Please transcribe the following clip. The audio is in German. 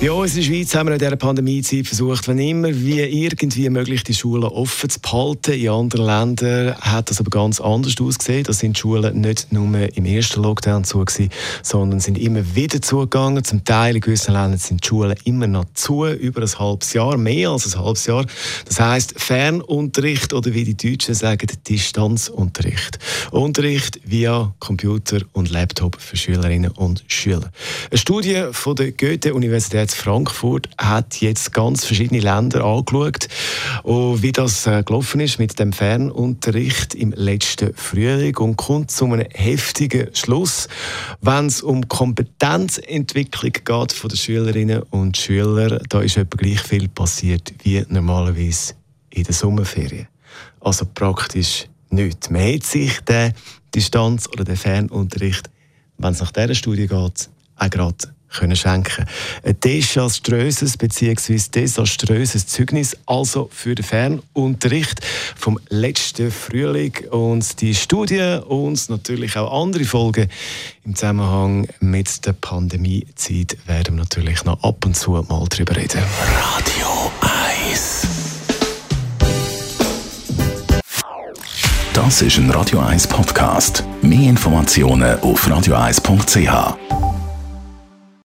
bei uns in der Schweiz haben wir in dieser Pandemiezeit versucht, wenn immer wie irgendwie möglich die Schulen offen zu behalten. In anderen Ländern hat das aber ganz anders ausgesehen. Da sind die Schulen nicht nur im ersten Lockdown zu gewesen, sondern sind immer wieder zugegangen. Zum Teil in gewissen Ländern sind die Schulen immer noch zu, über ein halbes Jahr, mehr als ein halbes Jahr. Das heißt Fernunterricht oder wie die Deutschen sagen, Distanzunterricht. Unterricht via Computer und Laptop für Schülerinnen und Schüler. Eine Studie von der Goethe-Universität jetzt Frankfurt hat jetzt ganz verschiedene Länder angeschaut, wie das äh, gelaufen ist mit dem Fernunterricht im letzten Frühling und kommt zu einem heftigen Schluss, wenn es um Kompetenzentwicklung geht von den Schülerinnen und Schülern. Da ist etwa gleich viel passiert wie normalerweise in der Sommerferien. Also praktisch nichts. Man hat sich den Distanz- oder den Fernunterricht, wenn es nach dieser Studie geht, auch gerade können schenken. Ein desaströses bzw. desaströses Zeugnis also für den Fernunterricht vom letzten Frühling und die Studie und natürlich auch andere Folgen im Zusammenhang mit der Pandemiezeit werden wir natürlich noch ab und zu mal drüber reden. Radio 1 Das ist ein Radio 1 Podcast. Mehr Informationen auf radio1.ch.